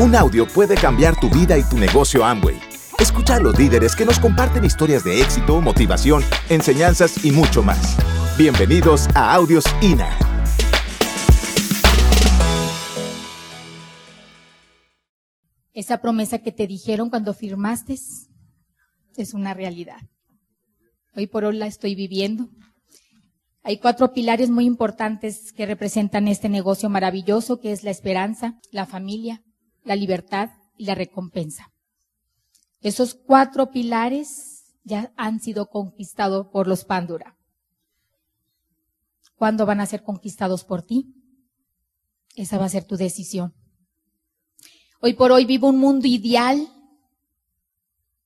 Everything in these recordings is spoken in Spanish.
Un audio puede cambiar tu vida y tu negocio Amway. Escucha a los líderes que nos comparten historias de éxito, motivación, enseñanzas y mucho más. Bienvenidos a Audios INA. Esa promesa que te dijeron cuando firmaste es una realidad. Hoy por hoy la estoy viviendo. Hay cuatro pilares muy importantes que representan este negocio maravilloso, que es la esperanza, la familia, la libertad y la recompensa. Esos cuatro pilares ya han sido conquistados por los Pandura. ¿Cuándo van a ser conquistados por ti? Esa va a ser tu decisión. Hoy por hoy vivo un mundo ideal,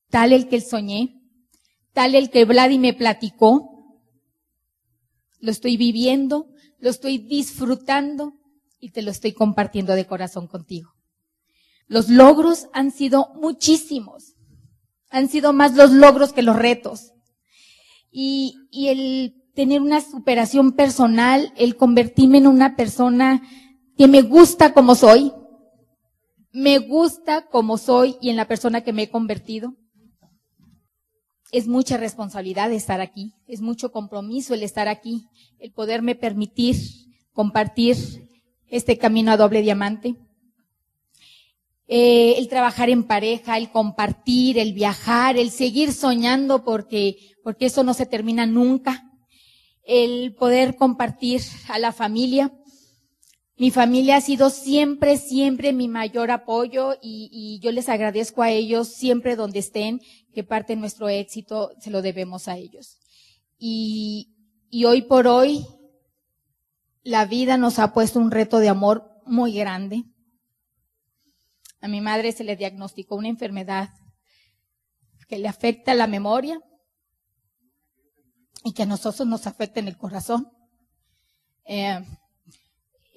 tal el que soñé, tal el que Vladi me platicó. Lo estoy viviendo, lo estoy disfrutando y te lo estoy compartiendo de corazón contigo. Los logros han sido muchísimos. Han sido más los logros que los retos. Y, y el tener una superación personal, el convertirme en una persona que me gusta como soy, me gusta como soy y en la persona que me he convertido. Es mucha responsabilidad estar aquí, es mucho compromiso el estar aquí, el poderme permitir compartir este camino a doble diamante. Eh, el trabajar en pareja, el compartir, el viajar, el seguir soñando porque, porque eso no se termina nunca. El poder compartir a la familia. Mi familia ha sido siempre, siempre mi mayor apoyo y, y, yo les agradezco a ellos siempre donde estén, que parte de nuestro éxito se lo debemos a ellos. Y, y hoy por hoy, la vida nos ha puesto un reto de amor muy grande. A mi madre se le diagnosticó una enfermedad que le afecta la memoria y que a nosotros nos afecta en el corazón. Eh,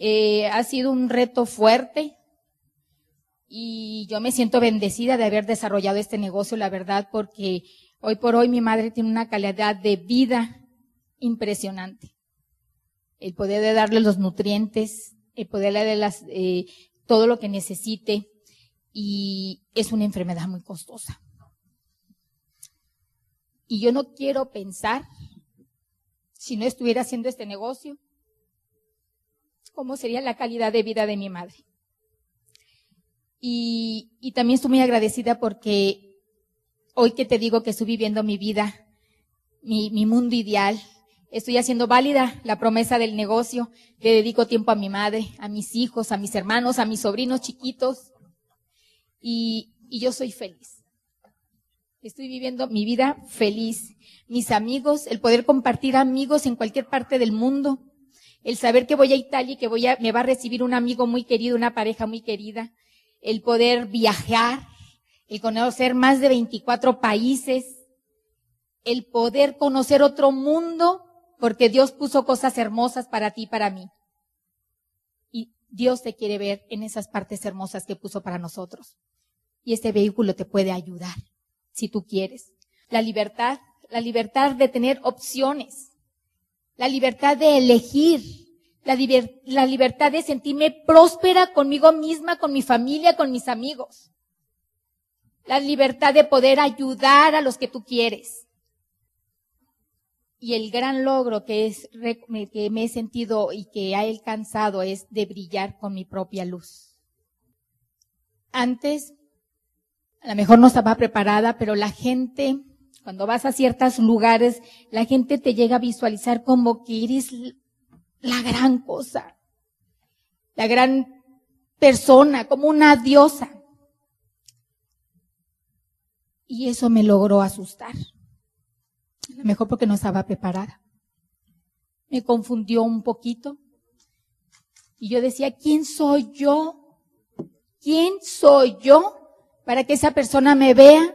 eh, ha sido un reto fuerte y yo me siento bendecida de haber desarrollado este negocio, la verdad, porque hoy por hoy mi madre tiene una calidad de vida impresionante. El poder de darle los nutrientes, el poder darle las, eh, todo lo que necesite, y es una enfermedad muy costosa. Y yo no quiero pensar, si no estuviera haciendo este negocio, cómo sería la calidad de vida de mi madre. Y, también estoy muy agradecida porque hoy que te digo que estoy viviendo mi vida, mi, mi mundo ideal, estoy haciendo válida la promesa del negocio, le dedico tiempo a mi madre, a mis hijos, a mis hermanos, a mis sobrinos chiquitos, y, y yo soy feliz. Estoy viviendo mi vida feliz. Mis amigos, el poder compartir amigos en cualquier parte del mundo, el saber que voy a Italia y que voy a, me va a recibir un amigo muy querido, una pareja muy querida, el poder viajar, el conocer más de 24 países, el poder conocer otro mundo, porque Dios puso cosas hermosas para ti y para mí. Dios te quiere ver en esas partes hermosas que puso para nosotros y este vehículo te puede ayudar, si tú quieres. La libertad, la libertad de tener opciones, la libertad de elegir, la libertad de sentirme próspera conmigo misma, con mi familia, con mis amigos. La libertad de poder ayudar a los que tú quieres. Y el gran logro que es, que me he sentido y que he alcanzado es de brillar con mi propia luz. Antes a lo mejor no estaba preparada, pero la gente, cuando vas a ciertos lugares, la gente te llega a visualizar como que eres la gran cosa, la gran persona, como una diosa. Y eso me logró asustar. A lo mejor porque no estaba preparada. Me confundió un poquito. Y yo decía, ¿quién soy yo? ¿Quién soy yo para que esa persona me vea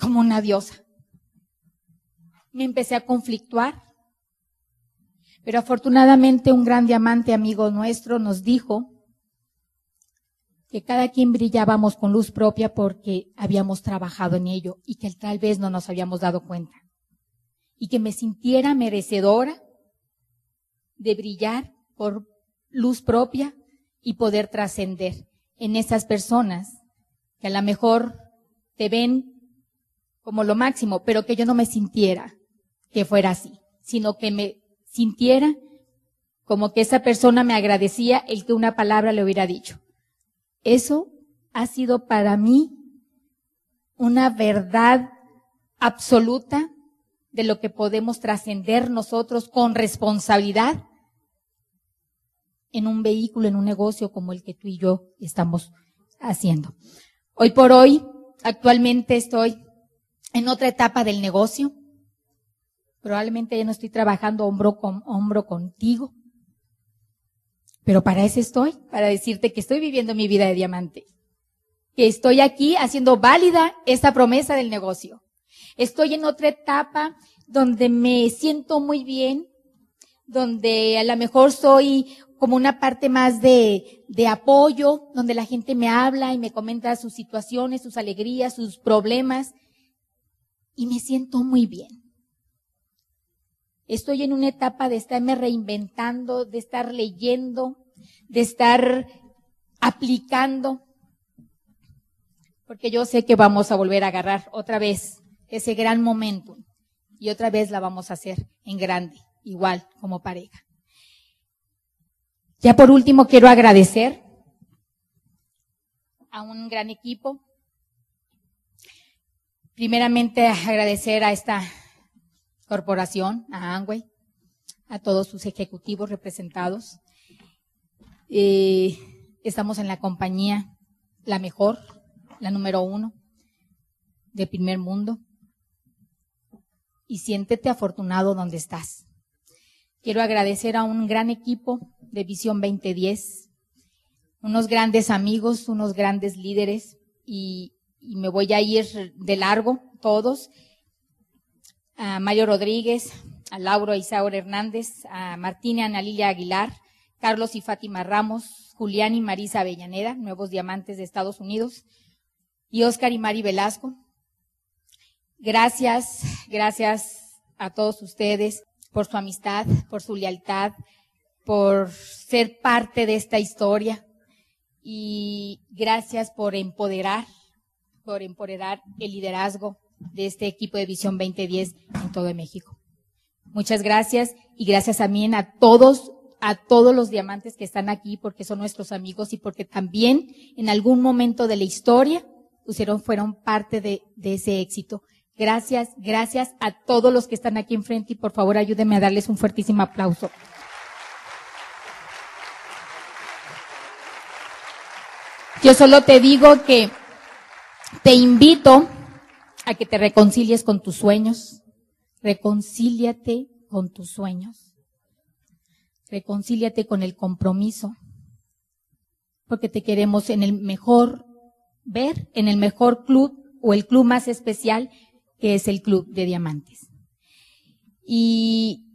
como una diosa. Me empecé a conflictuar. Pero afortunadamente un gran diamante amigo nuestro nos dijo que cada quien brillábamos con luz propia porque habíamos trabajado en ello y que tal vez no nos habíamos dado cuenta. Y que me sintiera merecedora de brillar por luz propia y poder trascender en esas personas que a lo mejor te ven como lo máximo, pero que yo no me sintiera que fuera así, sino que me sintiera como que esa persona me agradecía el que una palabra le hubiera dicho. Eso ha sido para mí una verdad absoluta de lo que podemos trascender nosotros con responsabilidad en un vehículo, en un negocio como el que tú y yo estamos haciendo. Hoy por hoy, actualmente estoy en otra etapa del negocio. Probablemente ya no estoy trabajando hombro con hombro contigo. Pero para eso estoy, para decirte que estoy viviendo mi vida de diamante. Que estoy aquí haciendo válida esta promesa del negocio. Estoy en otra etapa donde me siento muy bien, donde a lo mejor soy como una parte más de, de apoyo, donde la gente me habla y me comenta sus situaciones, sus alegrías, sus problemas, y me siento muy bien. Estoy en una etapa de estarme reinventando, de estar leyendo, de estar aplicando, porque yo sé que vamos a volver a agarrar otra vez ese gran momento y otra vez la vamos a hacer en grande, igual como pareja. Ya por último quiero agradecer a un gran equipo. Primeramente agradecer a esta corporación, a Angway, a todos sus ejecutivos representados. Eh, estamos en la compañía la mejor, la número uno del primer mundo. Y siéntete afortunado donde estás. Quiero agradecer a un gran equipo de Visión 2010, unos grandes amigos, unos grandes líderes y, me voy a ir de largo todos. A Mario Rodríguez, a Lauro Isaura Hernández, a Martina Ana Lilia Aguilar, Carlos y Fátima Ramos, Julián y Marisa Avellaneda, nuevos diamantes de Estados Unidos, y Oscar y Mari Velasco. Gracias, gracias a todos ustedes por su amistad, por su lealtad, por ser parte de esta historia y gracias por empoderar, por empoderar el liderazgo de este equipo de Visión 2010 en todo México. Muchas gracias y gracias también a todos, a todos los diamantes que están aquí porque son nuestros amigos y porque también en algún momento de la historia pusieron, fueron parte de, ese éxito. Gracias, gracias a todos los que están aquí enfrente y por favor ayúdenme a darles un fuertísimo aplauso. Yo solo te digo que te invito a que te reconcilies con tus sueños. Reconcíliate con tus sueños. Reconcíliate con el compromiso. Porque te queremos en el mejor ver, en el mejor club o el club más especial que es el club de diamantes. Y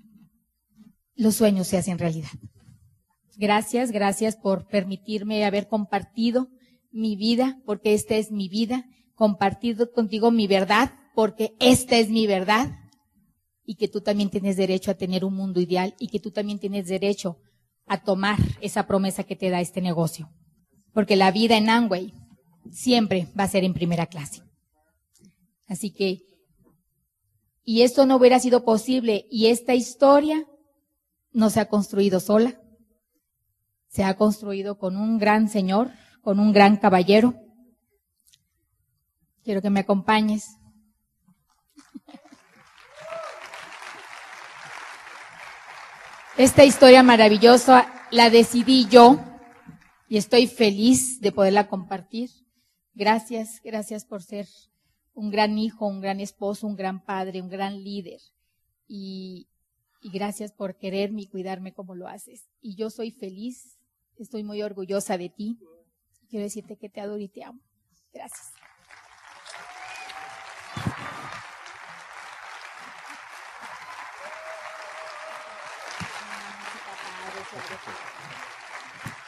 los sueños se hacen realidad. Gracias, gracias por permitirme haber compartido mi vida, porque esta es mi vida, compartido contigo mi verdad, porque esta es mi verdad, y que tú también tienes derecho a tener un mundo ideal y que tú también tienes derecho a tomar esa promesa que te da este negocio. Porque la vida en Amway siempre va a ser en primera clase. Así que, y esto no hubiera sido posible y esta historia no se ha construido sola, se ha construido con un gran Señor, con un gran caballero. Quiero que me acompañes. Esta historia maravillosa la decidí yo y estoy feliz de poderla compartir. Gracias, gracias por ser un gran hijo, un gran esposo, un gran padre, un gran líder. Y, y gracias por quererme y cuidarme como lo haces. Y yo soy feliz, estoy muy orgullosa de ti quiero decirte que te adoro y te amo. Gracias.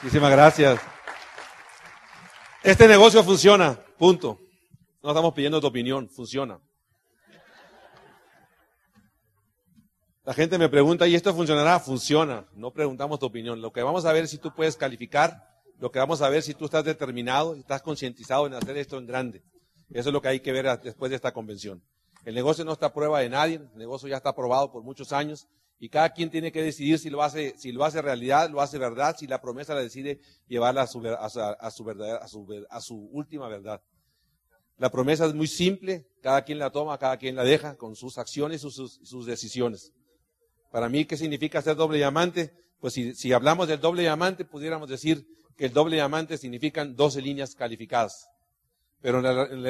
Muchísimas gracias. Este negocio funciona, punto. No estamos pidiendo tu opinión, funciona. La gente me pregunta, ¿y esto funcionará? Funciona. No preguntamos tu opinión. Lo que vamos a ver es si tú puedes calificar lo que vamos a ver si tú estás determinado, estás concientizado en hacer esto en grande. Eso es lo que hay que ver después de esta convención. El negocio no está a prueba de nadie, el negocio ya está aprobado por muchos años y cada quien tiene que decidir si lo hace, si lo hace realidad, lo hace verdad, si la promesa la decide llevarla a su, a a su, verdad, a su, última verdad. La promesa es muy simple, cada quien la toma, cada quien la deja con sus acciones y sus, sus, decisiones. Para mí, ¿qué significa ser doble diamante? Pues si, si hablamos del doble diamante, pudiéramos decir que el doble diamante significan 12 líneas calificadas. Pero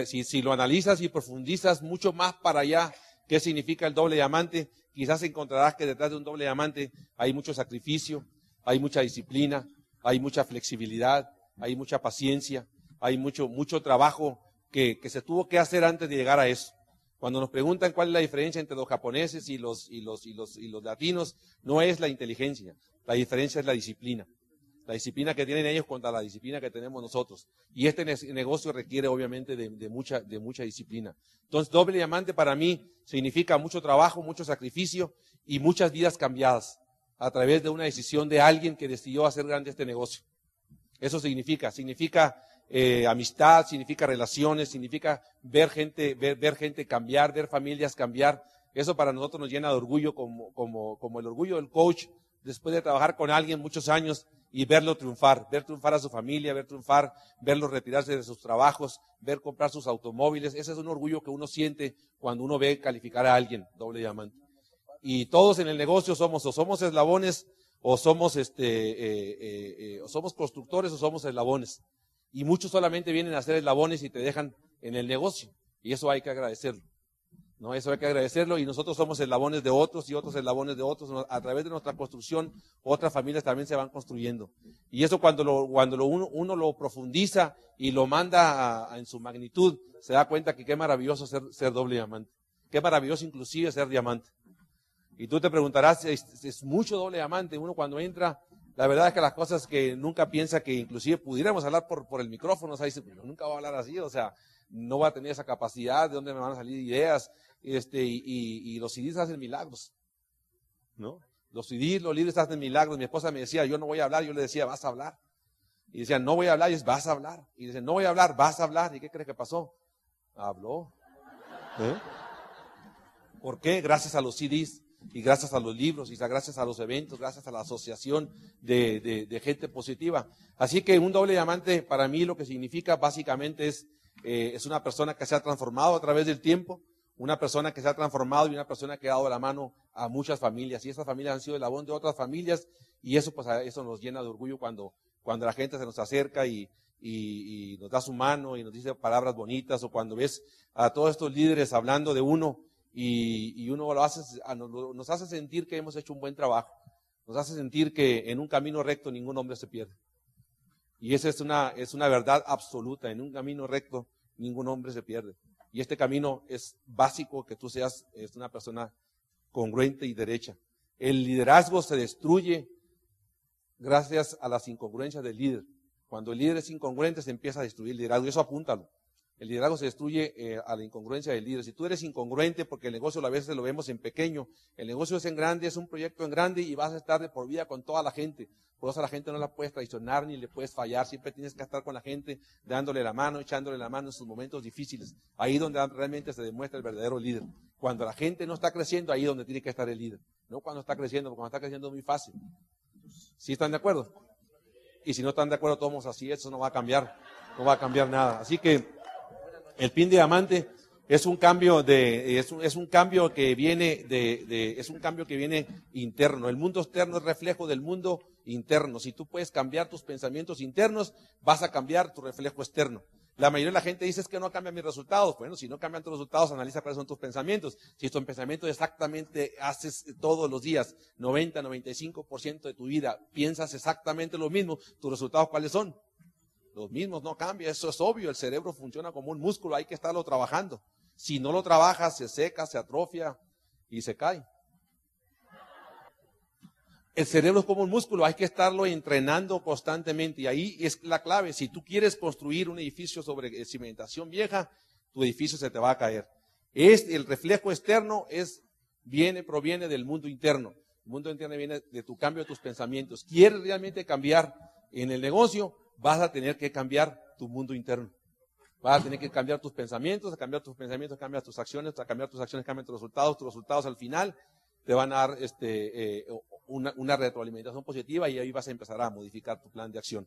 si, si lo analizas y profundizas mucho más para allá, ¿qué significa el doble diamante? Quizás encontrarás que detrás de un doble diamante hay mucho sacrificio, hay mucha disciplina, hay mucha flexibilidad, hay mucha paciencia, hay mucho, mucho trabajo que, se tuvo que hacer antes de llegar a eso. Cuando nos preguntan cuál es la diferencia entre los japoneses y los, y los, y los, y los latinos, no es la inteligencia, la diferencia es la disciplina. La disciplina que tienen ellos contra la disciplina que tenemos nosotros. Y este negocio requiere obviamente de, mucha, de mucha disciplina. Entonces, doble diamante para mí significa mucho trabajo, mucho sacrificio y muchas vidas cambiadas a través de una decisión de alguien que decidió hacer grande este negocio. Eso significa, significa eh, amistad, significa relaciones, significa ver gente, ver, gente cambiar, ver familias cambiar. Eso para nosotros nos llena de orgullo como, como, como el orgullo del coach después de trabajar con alguien muchos años y verlo triunfar, ver triunfar a su familia, ver triunfar, verlo retirarse de sus trabajos, ver comprar sus automóviles. Ese es un orgullo que uno siente cuando uno ve calificar a alguien, doble diamante. Y todos en el negocio somos o somos eslabones o somos este eh, eh, eh, o somos constructores o somos eslabones. Y muchos solamente vienen a ser eslabones y te dejan en el negocio. Y eso hay que agradecerlo. ¿No? Eso hay que agradecerlo y nosotros somos eslabones de otros y otros eslabones de otros. A través de nuestra construcción, otras familias también se van construyendo. Y eso cuando, lo, cuando lo uno, uno, lo profundiza y lo manda en su magnitud, se da cuenta que qué maravilloso ser, ser, doble diamante. Qué maravilloso inclusive ser diamante. Y tú te preguntarás, ¿es, es mucho doble diamante? Uno cuando entra la verdad es que las cosas que nunca piensa que inclusive pudiéramos hablar por, por el micrófono, o sea, dice, nunca voy a hablar así, o sea, no va a tener esa capacidad, de dónde me van a salir ideas, este, y, y, los CDs hacen milagros, ¿no? Los CDs, los libros hacen milagros. Mi esposa me decía, yo no voy a hablar, yo le decía, vas a hablar. Y decía, no voy a hablar, y es, vas a hablar. Y dice, no voy a hablar, vas a hablar. ¿Y qué crees que pasó? Habló. ¿Eh? ¿Por qué? Gracias a los CDs y gracias a los libros, y gracias a los eventos, gracias a la asociación de, gente positiva. Así que un doble diamante para mí lo que significa básicamente es, eh, es una persona que se ha transformado a través del tiempo, una persona que se ha transformado y una persona que ha dado la mano a muchas familias. Y esas familias han sido el labón de otras familias y eso, pues, eso nos llena de orgullo cuando, cuando la gente se nos acerca y, y nos da su mano y nos dice palabras bonitas o cuando ves a todos estos líderes hablando de uno y, uno lo hace, nos hace sentir que hemos hecho un buen trabajo. Nos hace sentir que en un camino recto ningún hombre se pierde. Y esa es una, es una verdad absoluta. En un camino recto ningún hombre se pierde. Y este camino es básico que tú seas es una persona congruente y derecha. El liderazgo se destruye gracias a las incongruencias del líder. Cuando el líder es incongruente se empieza a destruir el liderazgo. Eso apúntalo. El liderazgo se destruye eh, a la incongruencia del líder. Si tú eres incongruente, porque el negocio a veces lo vemos en pequeño, el negocio es en grande, es un proyecto en grande y vas a estar de por vida con toda la gente. Por eso a la gente no la puedes traicionar ni le puedes fallar. Siempre tienes que estar con la gente, dándole la mano, echándole la mano en sus momentos difíciles. Ahí donde realmente se demuestra el verdadero líder. Cuando la gente no está creciendo, ahí donde tiene que estar el líder. No cuando está creciendo, porque cuando está creciendo es muy fácil. ¿Sí están de acuerdo? Y si no están de acuerdo todos así, eso no va a cambiar. No va a cambiar nada. Así que el pin diamante es un cambio de, es un, es un cambio que viene de, de, es un cambio que viene interno. El mundo externo es reflejo del mundo interno. Si tú puedes cambiar tus pensamientos internos, vas a cambiar tu reflejo externo. La mayoría de la gente dice es que no cambian mis resultados. Bueno, si no cambian tus resultados, analiza cuáles son tus pensamientos. Si tus pensamientos exactamente haces todos los días, 90, 95% de tu vida, piensas exactamente lo mismo, tus resultados cuáles son? Los mismos no cambian, eso es obvio, el cerebro funciona como un músculo, hay que estarlo trabajando. Si no lo trabajas, se seca, se atrofia y se cae. El cerebro es como un músculo, hay que estarlo entrenando constantemente y ahí es la clave. Si tú quieres construir un edificio sobre cimentación vieja, tu edificio se te va a caer. El reflejo externo viene, proviene del mundo interno. El mundo interno viene de tu cambio de tus pensamientos. ¿Quieres realmente cambiar en el negocio? Vas a tener que cambiar tu mundo interno. Vas a tener que cambiar tus pensamientos, a cambiar tus pensamientos, cambiar tus acciones, a cambiar tus acciones, cambiar tus resultados, tus resultados al final te van a dar este, eh, una, retroalimentación positiva y ahí vas a empezar a modificar tu plan de acción.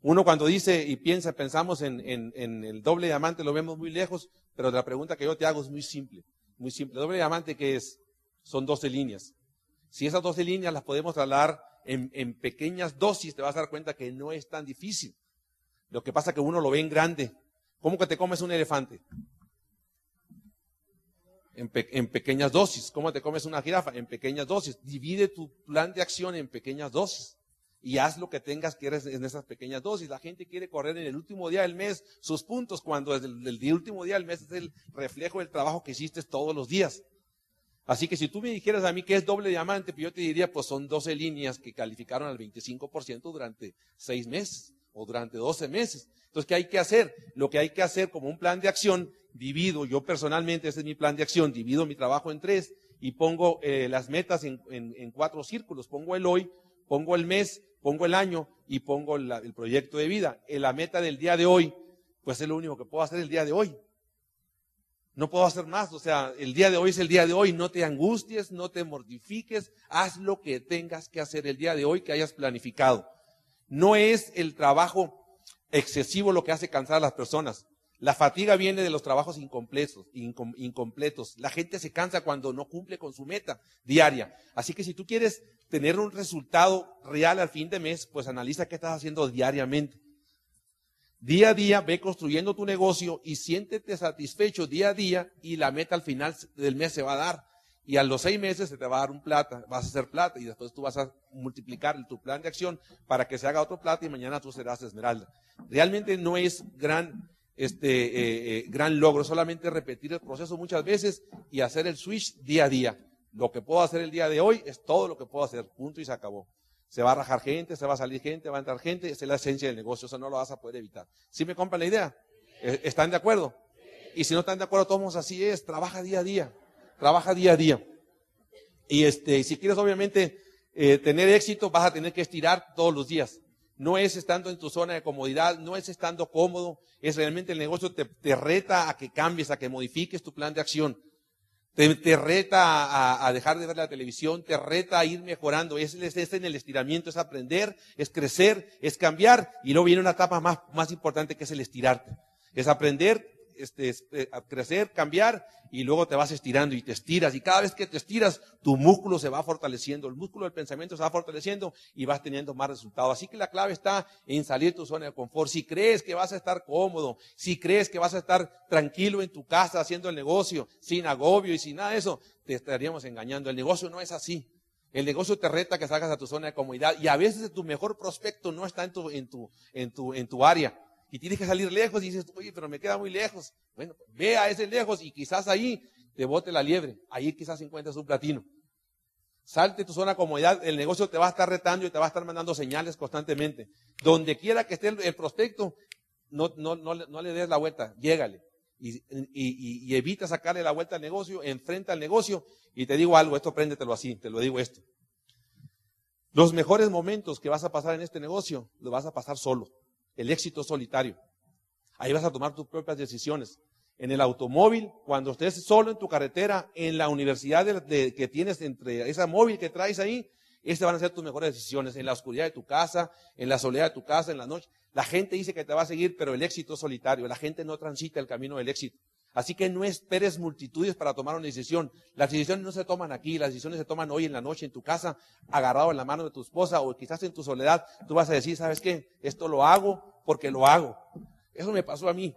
Uno cuando dice y piensa, pensamos en, en, el doble diamante, lo vemos muy lejos, pero la pregunta que yo te hago es muy simple, muy simple. El doble diamante, ¿qué es? Son 12 líneas. Si esas 12 líneas las podemos trasladar en, en pequeñas dosis, te vas a dar cuenta que no es tan difícil. Lo que pasa es que uno lo ve en grande. ¿Cómo que te comes un elefante? en, pequeñas dosis. ¿Cómo te comes una jirafa? En pequeñas dosis. Divide tu plan de acción en pequeñas dosis. Y haz lo que tengas que hacer en esas pequeñas dosis. La gente quiere correr en el último día del mes sus puntos, cuando el, el último día del mes es el reflejo del trabajo que hiciste todos los días. Así que si tú me dijeras a mí que es doble diamante, pues yo te diría, pues son 12 líneas que calificaron al 25% durante 6 meses o durante 12 meses. Entonces, ¿qué hay que hacer? Lo que hay que hacer como un plan de acción divido, yo personalmente, ese es mi plan de acción, divido mi trabajo en tres y pongo eh, las metas en, cuatro círculos. Pongo el hoy, pongo el mes, pongo el año y pongo el proyecto de vida. En la meta del día de hoy, pues es lo único que puedo hacer el día de hoy. No puedo hacer más, o sea, el día de hoy es el día de hoy, no te angusties, no te mortifiques, haz lo que tengas que hacer el día de hoy que hayas planificado. No es el trabajo excesivo lo que hace cansar a las personas. La fatiga viene de los trabajos incompletos, incompletos. La gente se cansa cuando no cumple con su meta diaria. Así que si tú quieres tener un resultado real al fin de mes, pues analiza qué estás haciendo diariamente. Día a día ve construyendo tu negocio y siéntete satisfecho día a día y la meta al final del mes se va a dar. Y a los seis meses se te va a dar un plata, vas a hacer plata y después tú vas a multiplicar tu plan de acción para que se haga otro plata y mañana tú serás esmeralda. Realmente no es gran este eh, eh, gran logro, solamente repetir el proceso muchas veces y hacer el switch día a día. Lo que puedo hacer el día de hoy es todo lo que puedo hacer, punto y se acabó. Se va a rajar gente, se va a salir gente, va a entrar gente, esa es la esencia del negocio, eso no lo vas a poder evitar. ¿Sí me compran la idea? ¿E-, ¿Están de acuerdo? Y si no están de acuerdo, todos así es, trabaja día a día, trabaja día a día. Y este, si quieres obviamente eh, tener éxito, vas a tener que estirar todos los días. No es estando en tu zona de comodidad, no es estando cómodo, es realmente el negocio te, te reta a que cambies, a que modifiques tu plan de acción. Te, te reta a, a, dejar de ver la televisión, te reta a ir mejorando. Es, es, es, en el estiramiento, es aprender, es crecer, es cambiar. Y luego viene una etapa más, más importante que es el estirarte. Es aprender este, eh, crecer, cambiar, y luego te vas estirando y te estiras. Y cada vez que te estiras, tu músculo se va fortaleciendo, el músculo del pensamiento se va fortaleciendo y vas teniendo más resultados. Así que la clave está en salir de tu zona de confort. Si crees que vas a estar cómodo, si crees que vas a estar tranquilo en tu casa haciendo el negocio, sin agobio y sin nada de eso, te estaríamos engañando. El negocio no es así. El negocio te reta que salgas a tu zona de comodidad y a veces tu mejor prospecto no está en tu, en tu, en tu, en tu área y tienes que salir lejos y dices, oye, pero me queda muy lejos. Bueno, ve a ese lejos y quizás ahí te bote la liebre. Ahí quizás encuentres un platino. Salte tu zona de comodidad, el negocio te va a estar retando y te va a estar mandando señales constantemente. Donde quiera que esté el, prospecto, no, no, no, no, le des la vuelta, llégale. Y, y, y, evita sacarle la vuelta al negocio, enfrenta al negocio. Y te digo algo, esto préndetelo así, te lo digo esto. Los mejores momentos que vas a pasar en este negocio, los vas a pasar solo el éxito solitario. Ahí vas a tomar tus propias decisiones. En el automóvil, cuando estés solo en tu carretera, en la universidad que tienes entre esa móvil que traes ahí, estas van a ser tus mejores decisiones. En la oscuridad de tu casa, en la soledad de tu casa, en la noche. La gente dice que te va a seguir, pero el éxito es solitario. La gente no transita el camino del éxito. Así que no esperes multitudes para tomar una decisión. Las decisiones no se toman aquí, las decisiones se toman hoy en la noche en tu casa, agarrado en la mano de tu esposa o quizás en tu soledad. Tú vas a decir, ¿sabes qué? Esto lo hago porque lo hago. Eso me pasó a mí.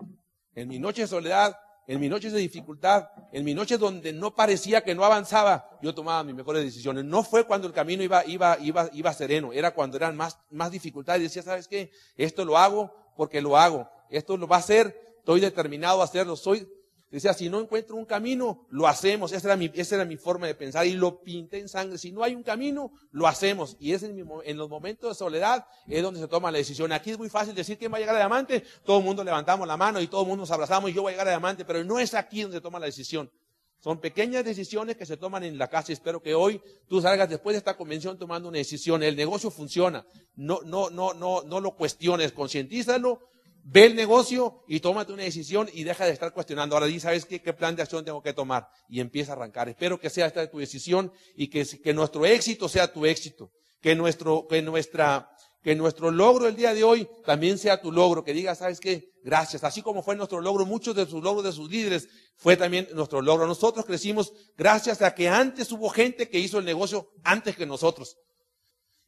En mi noche de soledad, en mis noches de dificultad, en mis noches donde no parecía que no avanzaba, yo tomaba mis mejores decisiones. No fue cuando el camino iba, iba, iba, iba sereno, era cuando eran más, más dificultades. Decía, ¿sabes qué? Esto lo hago porque lo hago. Esto lo va a hacer, estoy determinado a hacerlo. Soy Decía, si no encuentro un camino, lo hacemos. Esa era mi, esa era mi forma de pensar y lo pinté en sangre. Si no hay un camino, lo hacemos. Y es en, en, los momentos de soledad es donde se toma la decisión. Aquí es muy fácil decir quién va a llegar a diamante. Todo el mundo levantamos la mano y todo el mundo nos abrazamos y yo voy a llegar a diamante, pero no es aquí donde se toma la decisión. Son pequeñas decisiones que se toman en la casa. Espero que hoy tú salgas después de esta convención tomando una decisión. El negocio funciona. No, no, no, no, no lo cuestiones. Concientízalo, ve el negocio y tómate una decisión y deja de estar cuestionando. Ahora di, ¿sabes qué, qué plan de acción tengo que tomar? Y empieza a arrancar. Espero que sea esta tu decisión y que, nuestro éxito sea tu éxito. Que nuestro, que nuestra, que nuestro logro el día de hoy también sea tu logro, que digas, ¿sabes qué? Gracias. Así como fue nuestro logro, muchos de sus logros de sus líderes fue también nuestro logro. Nosotros crecimos gracias a que antes hubo gente que hizo el negocio antes que nosotros.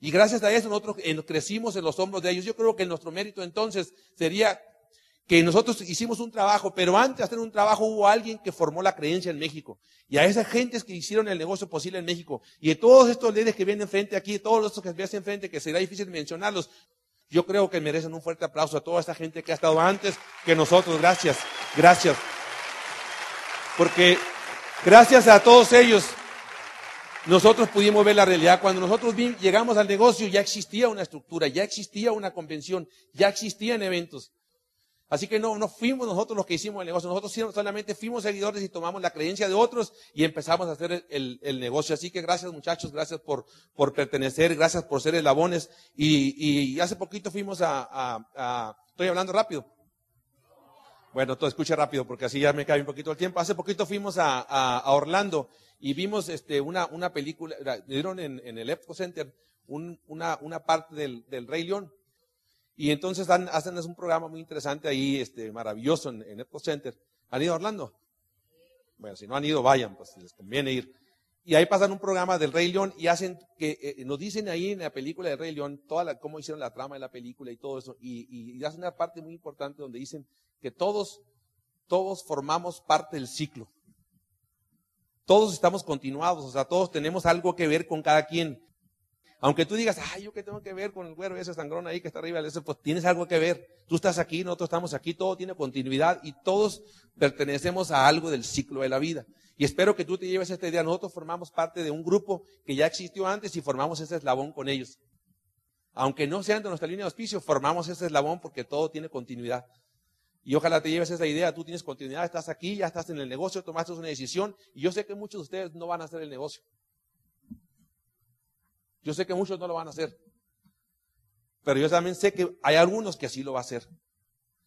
Y gracias a eso nosotros crecimos en los hombros de ellos. Yo creo que nuestro mérito entonces sería que nosotros hicimos un trabajo, pero antes de hacer un trabajo hubo alguien que formó la creencia en México. Y a esas gentes que hicieron el negocio posible en México, y de todos estos líderes que vienen frente aquí, todos estos que ves enfrente, que será difícil mencionarlos, yo creo que merecen un fuerte aplauso a toda esta gente que ha estado antes que nosotros. Gracias, gracias. Porque gracias a todos ellos, nosotros pudimos ver la realidad. Cuando nosotros llegamos al negocio ya existía una estructura, ya existía una convención, ya existían eventos. Así que no, no fuimos nosotros los que hicimos el negocio, nosotros solamente fuimos seguidores y tomamos la creencia de otros y empezamos a hacer el, negocio. Así que gracias muchachos, gracias por, por pertenecer, gracias por ser eslabones. Y, y hace poquito fuimos a, estoy hablando rápido. Bueno, todo escucha rápido porque así ya me cae un poquito el tiempo. Hace poquito fuimos a, Orlando y vimos este, una, una película, dieron en, en el Epco Center una, una parte del, del Rey León y entonces hacen un programa muy interesante ahí, este, maravilloso en, en Center. ¿Han ido a Orlando? Bueno, si no han ido, vayan, pues les conviene ir. Y ahí pasan un programa del Rey León y hacen que eh, nos dicen ahí en la película del Rey León toda la, cómo hicieron la trama de la película y todo eso. Y, y, hacen una parte muy importante donde dicen que todos, todos formamos parte del ciclo. Todos estamos continuados, o sea, todos tenemos algo que ver con cada quien. Aunque tú digas, ay, yo qué tengo que ver con el güero ese sangrón ahí que está arriba, ese, pues tienes algo que ver. Tú estás aquí, nosotros estamos aquí, todo tiene continuidad y todos pertenecemos a algo del ciclo de la vida. Y espero que tú te lleves esta idea. Nosotros formamos parte de un grupo que ya existió antes y formamos ese eslabón con ellos. Aunque no sean de nuestra línea de auspicio, formamos ese eslabón porque todo tiene continuidad. Y ojalá te lleves esa idea, tú tienes continuidad, estás aquí, ya estás en el negocio, tomaste una decisión y yo sé que muchos de ustedes no van a hacer el negocio. Yo sé que muchos no lo van a hacer. Pero yo también sé que hay algunos que sí lo va a hacer.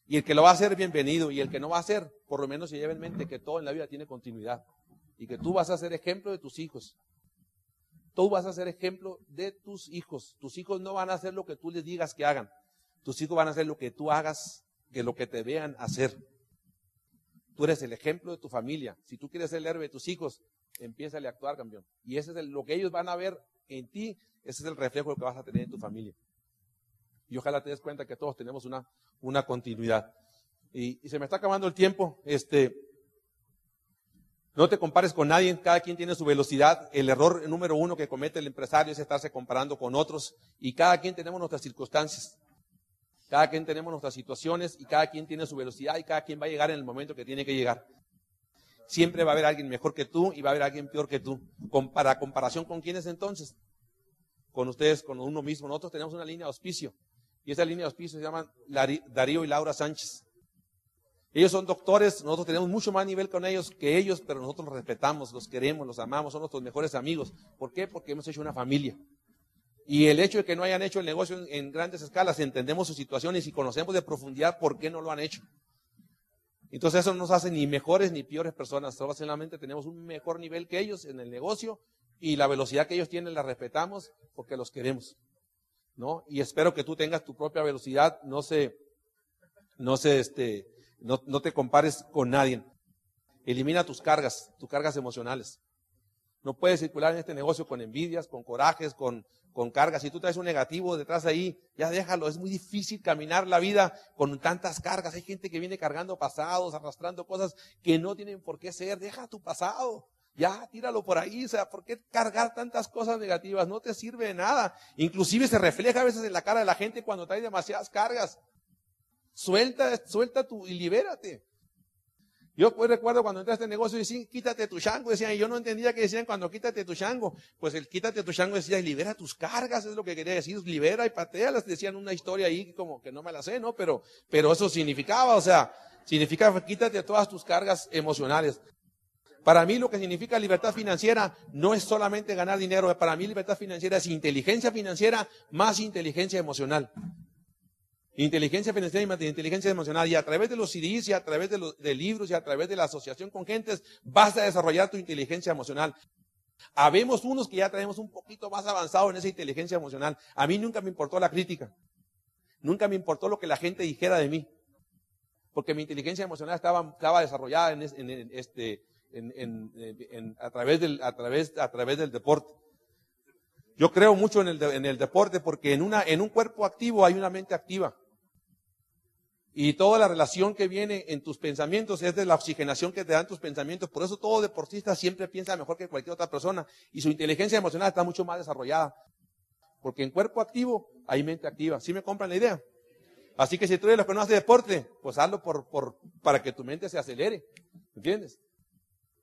Y el que lo va a hacer, bienvenido. Y el que no va a hacer, por lo menos se lleve en mente que todo en la vida tiene continuidad. Y que tú vas a ser ejemplo de tus hijos. Tú vas a ser ejemplo de tus hijos. Tus hijos no van a hacer lo que tú les digas que hagan. Tus hijos van a hacer lo que tú hagas, que lo que te vean hacer. Tú eres el ejemplo de tu familia. Si tú quieres ser el héroe de tus hijos, empieza a actuar, campeón. Y ese es lo que ellos van a ver en ti, ese es el reflejo que vas a tener en tu familia. Y ojalá te des cuenta que todos tenemos una, una continuidad. Y, se me está acabando el tiempo. Este, no te compares con nadie, cada quien tiene su velocidad. El error número uno que comete el empresario es estarse comparando con otros. Y cada quien tenemos nuestras circunstancias. Cada quien tenemos nuestras situaciones y cada quien tiene su velocidad y cada quien va a llegar en el momento que tiene que llegar. Siempre va a haber alguien mejor que tú y va a haber alguien peor que tú. ¿Para comparación con quiénes entonces? Con ustedes, con uno mismo. Nosotros tenemos una línea de auspicio. Y esa línea de auspicio se llama Darío y Laura Sánchez. Ellos son doctores, nosotros tenemos mucho más nivel con ellos que ellos, pero nosotros los respetamos, los queremos, los amamos, son nuestros mejores amigos. ¿Por qué? Porque hemos hecho una familia. Y el hecho de que no hayan hecho el negocio en, en grandes escalas, entendemos sus situaciones y conocemos de profundidad por qué no lo han hecho. Entonces eso no nos hace ni mejores ni peores personas, solamente tenemos un mejor nivel que ellos en el negocio y la velocidad que ellos tienen la respetamos porque los queremos. ¿No? Y espero que tú tengas tu propia velocidad, no se, no se, este, no, no te compares con nadie. Elimina tus cargas, tus cargas emocionales. No puedes circular en este negocio con envidias, con corajes, con, con cargas. Si tú traes un negativo detrás ahí, ya déjalo. Es muy difícil caminar la vida con tantas cargas. Hay gente que viene cargando pasados, arrastrando cosas que no tienen por qué ser. Deja tu pasado. Ya, tíralo por ahí. O sea, ¿por qué cargar tantas cosas negativas? No te sirve de nada. Inclusive se refleja a veces en la cara de la gente cuando trae demasiadas cargas. Suelta, suelta tu y libérate. Yo pues recuerdo cuando entré a este negocio y decían, quítate tu chango. Decían, y yo no entendía que decían cuando quítate tu chango. Pues el quítate tu chango decía, libera tus cargas, es lo que quería decir, libera y patea. Les decían una historia ahí como que no me la sé, ¿no? Pero, pero eso significaba, o sea, significaba quítate todas tus cargas emocionales. Para mí lo que significa libertad financiera no es solamente ganar dinero, para mí libertad financiera es inteligencia financiera más inteligencia emocional. Inteligencia financiera y inteligencia emocional. Y a través de los CDs y a través de, los, de libros y a través de la asociación con gentes, vas a desarrollar tu inteligencia emocional. Habemos unos que ya tenemos un poquito más avanzado en esa inteligencia emocional. A mí nunca me importó la crítica. Nunca me importó lo que la gente dijera de mí. Porque mi inteligencia emocional estaba, estaba desarrollada en, en este, en, a, través del, a, través, a través del deporte. Yo creo mucho en el, en el deporte porque en, una, en un cuerpo activo hay una mente activa. Y toda la relación que viene en tus pensamientos es de la oxigenación que te dan tus pensamientos. Por eso todo deportista siempre piensa mejor que cualquier otra persona. Y su inteligencia emocional está mucho más desarrollada. Porque en cuerpo activo hay mente activa. ¿Sí me compran la idea? Así que si tú eres los que no hace deporte, pues hazlo por, por, para que tu mente se acelere. ¿Entiendes?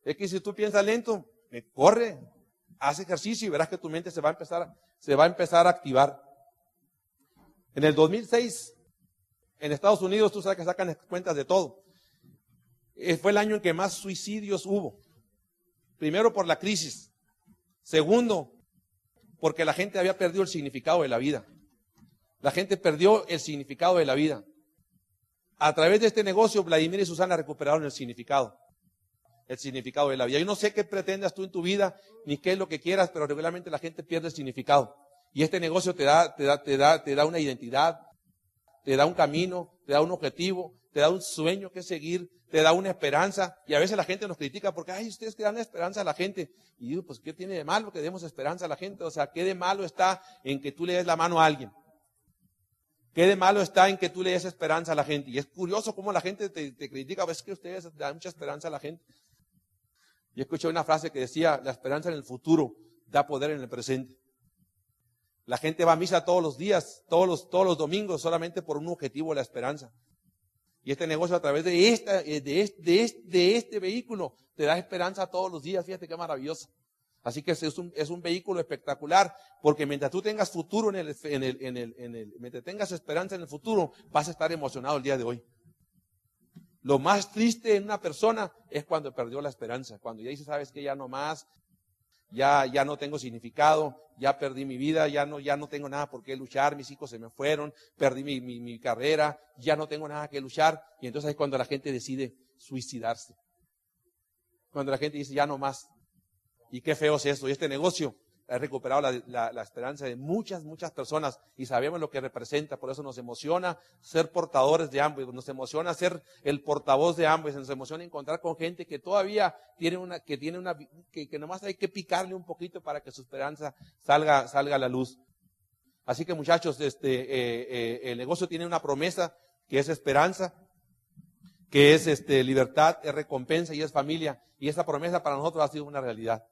Es que si tú piensas lento, corre, haz ejercicio y verás que tu mente se va a empezar, se va a, empezar a activar. En el 2006, en Estados Unidos, tú sabes que sacan cuentas de todo. Eh, fue el año en que más suicidios hubo. Primero por la crisis. Segundo, porque la gente había perdido el significado de la vida. La gente perdió el significado de la vida. A través de este negocio, Vladimir y Susana recuperaron el significado el significado de la vida. Yo no sé qué pretendas tú en tu vida, ni qué es lo que quieras, pero regularmente la gente pierde el significado. Y este negocio te da, te da, te da, te da una identidad, te da un camino, te da un objetivo, te da un sueño que seguir, te da una esperanza. Y a veces la gente nos critica porque, ay, ustedes que dan esperanza a la gente. Y digo, pues, ¿qué tiene de malo que demos esperanza a la gente? O sea, ¿qué de malo está en que tú le des la mano a alguien? ¿Qué de malo está en que tú le des esperanza a la gente? Y es curioso cómo la gente te, te critica, ves que ustedes dan mucha esperanza a la gente. Y escuché una frase que decía, la esperanza en el futuro da poder en el presente. La gente va a misa todos los días, todos los, todos los domingos, solamente por un objetivo, la esperanza. Y este negocio a través de, esta, eh, este, vehículo te da esperanza todos los días. Fíjate qué maravilloso. Así que es un, vehículo espectacular, porque mientras tú tengas futuro en el, mientras tengas esperanza en el futuro, vas a estar emocionado el día de hoy. Lo más triste en una persona es cuando perdió la esperanza, cuando ya dice, sabes que ya no más, ya, ya no tengo significado, ya perdí mi vida, ya no, ya no tengo nada por qué luchar, mis hijos se me fueron, perdí mi, mi, mi carrera, ya no tengo nada que luchar. Y entonces es cuando la gente decide suicidarse. Cuando la gente dice, ya no más. Y qué feo es esto. Y este negocio ha recuperado la, esperanza de muchas, muchas personas y sabemos lo que representa, por eso nos emociona ser portadores de ambos, nos emociona ser el portavoz de ambos, nos emociona encontrar con gente que todavía tiene una, que tiene una, que, nomás hay que picarle un poquito para que su esperanza salga, salga a la luz. Así que muchachos, este, eh, eh, el negocio tiene una promesa que es esperanza, que es este, libertad, es recompensa y es familia. Y esa promesa para nosotros ha sido una realidad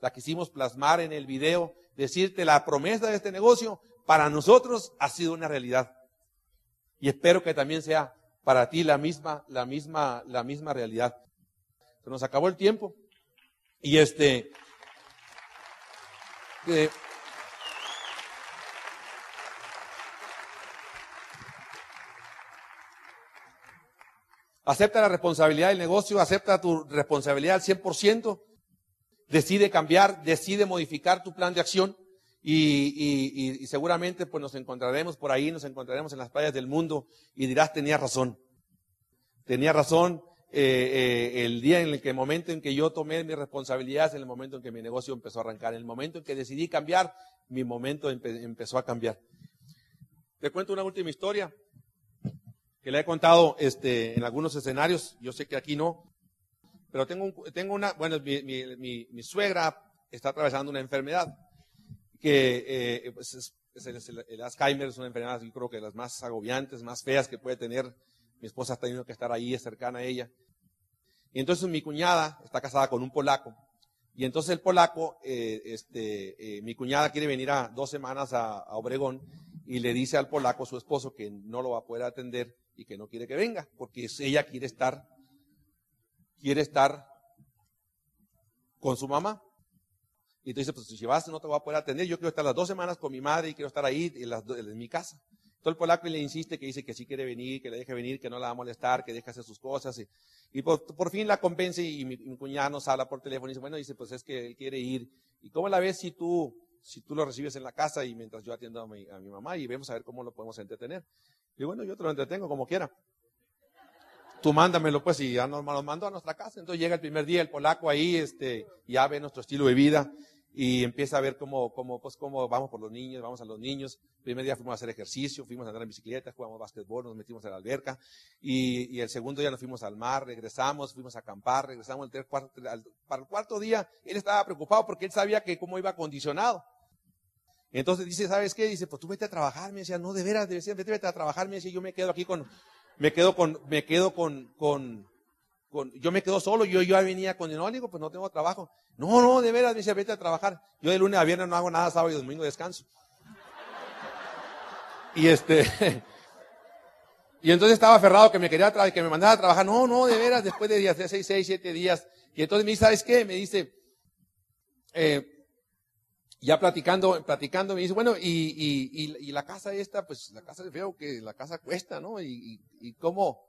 la quisimos plasmar en el video, decirte la promesa de este negocio para nosotros ha sido una realidad. Y espero que también sea para ti la misma, la misma, la misma realidad. Se nos acabó el tiempo. Y este, eh, acepta la responsabilidad del negocio, acepta tu responsabilidad al 100% decide cambiar, decide modificar tu plan de acción y, seguramente pues nos encontraremos por ahí, nos encontraremos en las playas del mundo y dirás, tenía razón. Tenía razón eh, eh, el día en el que, el momento en que yo tomé mi responsabilidad, en el momento en que mi negocio empezó a arrancar, en el momento en que decidí cambiar, mi momento empezó a cambiar. Te cuento una última historia que le he contado este, en algunos escenarios, yo sé que aquí no, pero tengo, tengo una, bueno, mi, mi, mi, suegra está atravesando una enfermedad que eh, pues es, el, Alzheimer es una enfermedad, yo creo que de las más agobiantes, más feas que puede tener. Mi esposa ha tenido que estar ahí, es cercana a ella. Y entonces mi cuñada está casada con un polaco. Y entonces el polaco, eh, este, eh, mi cuñada quiere venir a dos semanas a, a, Obregón y le dice al polaco, su esposo, que no lo va a poder atender y que no quiere que venga, porque ella quiere estar quiere estar con su mamá. Y tú dices, pues si vas no te voy a poder atender, yo quiero estar las dos semanas con mi madre y quiero estar ahí en, mi casa. Todo el polaco le insiste que dice que sí quiere venir, que le deje venir, que no la va a molestar, que deje hacer sus cosas. Y, por, fin la convence y mi, cuñada nos habla por teléfono y dice, bueno, dice, pues es que él quiere ir. ¿Y cómo la ves si tú, si tú lo recibes en la casa y mientras yo atiendo a mi, a mi mamá y vemos a ver cómo lo podemos entretener? Y bueno, yo te lo entretengo como quiera. Tú mándamelo pues y ya nos lo mando a nuestra casa. Entonces llega el primer día el polaco ahí, este, ya ve nuestro estilo de vida y empieza a ver cómo, cómo, pues, cómo vamos por los niños, vamos a los niños. El primer día fuimos a hacer ejercicio, fuimos a andar en bicicleta, jugamos básquetbol, nos metimos en la alberca. Y, el segundo día nos fuimos al mar, regresamos, fuimos a acampar, regresamos el cuarto, para el cuarto día. Él estaba preocupado porque él sabía que cómo iba condicionado. Entonces dice, ¿sabes qué? Dice, pues tú vete a trabajar. Me decía, no, de veras, decía, vete, vete a trabajar. Me decía, yo me quedo aquí con, me quedo con, me quedo con, con, con yo me quedo solo. Yo, yo venía con el digo, pues no tengo trabajo. No, no, de veras, me decía, vete a trabajar. Yo de lunes a viernes no hago nada, sábado y domingo descanso. Y este, y entonces estaba aferrado que me quería que me mandara a trabajar. No, no, de veras, después de días, de seis, seis, siete días. Y entonces me dice, ¿sabes qué? Me dice, eh, ya platicando, platicando, me dice, bueno, y, y, y, la casa esta, pues la casa feo que la casa cuesta, ¿no? Y, y, cómo,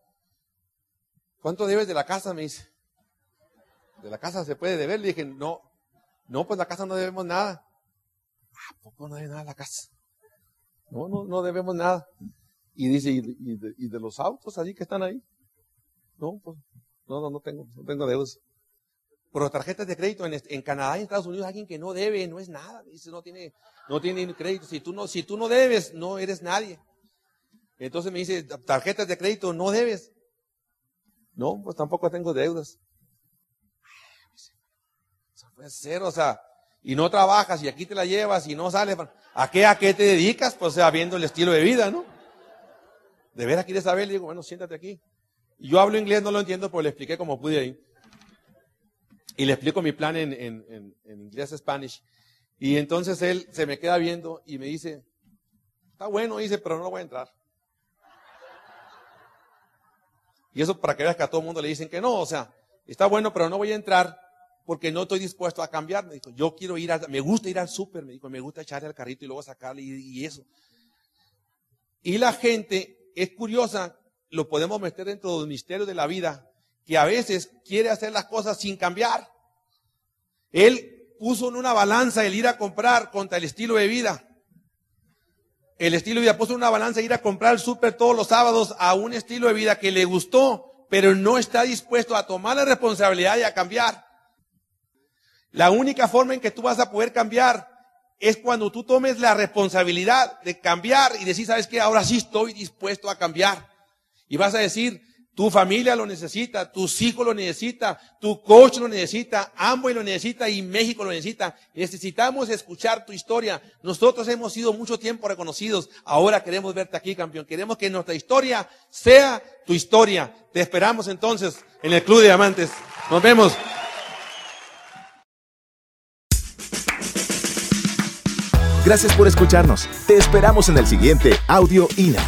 ¿cuánto debes de la casa? Me dice. ¿De la casa se puede deber? Le dije, no, no, pues la casa no debemos nada. ¿A poco no debe nada la casa? No, no, no debemos nada. Y dice, ¿y, de, de los autos allí que están ahí? No, pues, no, no, no tengo, no tengo deudas. Las tarjetas de crédito en, Canadá y en Estados Unidos, alguien que no debe, no es nada. Dice, no tiene, no tiene crédito. Si tú no, si tú no debes, no eres nadie. Entonces me dice, tarjetas de crédito, no debes. No, pues tampoco tengo deudas. Eso puede ser, o sea, y no trabajas y aquí te la llevas y no sales. ¿A qué, a qué te dedicas? Pues, o sea, viendo el estilo de vida, ¿no? De veras quieres saber, le digo, bueno, siéntate aquí. Yo hablo inglés, no lo entiendo, pero le expliqué como pude ahí. Y le explico mi plan en, en, en, inglés, Spanish. Y entonces él se me queda viendo y me dice, está bueno, dice, pero no voy a entrar. Y eso para que veas que a todo el mundo le dicen que no, o sea, está bueno, pero no voy a entrar porque no estoy dispuesto a cambiar. Me dijo, yo quiero ir, a, me gusta ir al súper, me dijo, me gusta echarle al carrito y luego sacarle y, y, eso. Y la gente es curiosa, lo podemos meter dentro de los misterios de la vida, que a veces quiere hacer las cosas sin cambiar. Él puso en una balanza el ir a comprar contra el estilo de vida. El estilo de vida puso en una balanza ir a comprar el súper todos los sábados a un estilo de vida que le gustó, pero no está dispuesto a tomar la responsabilidad y a cambiar. La única forma en que tú vas a poder cambiar es cuando tú tomes la responsabilidad de cambiar y decir, ¿sabes qué? Ahora sí estoy dispuesto a cambiar. Y vas a decir, tu familia lo necesita, tus hijos lo necesitan, tu coach lo necesita, Amway lo necesita y México lo necesita. Necesitamos escuchar tu historia. Nosotros hemos sido mucho tiempo reconocidos. Ahora queremos verte aquí, campeón. Queremos que nuestra historia sea tu historia. Te esperamos entonces en el Club de Diamantes. Nos vemos. Gracias por escucharnos. Te esperamos en el siguiente Audio INA.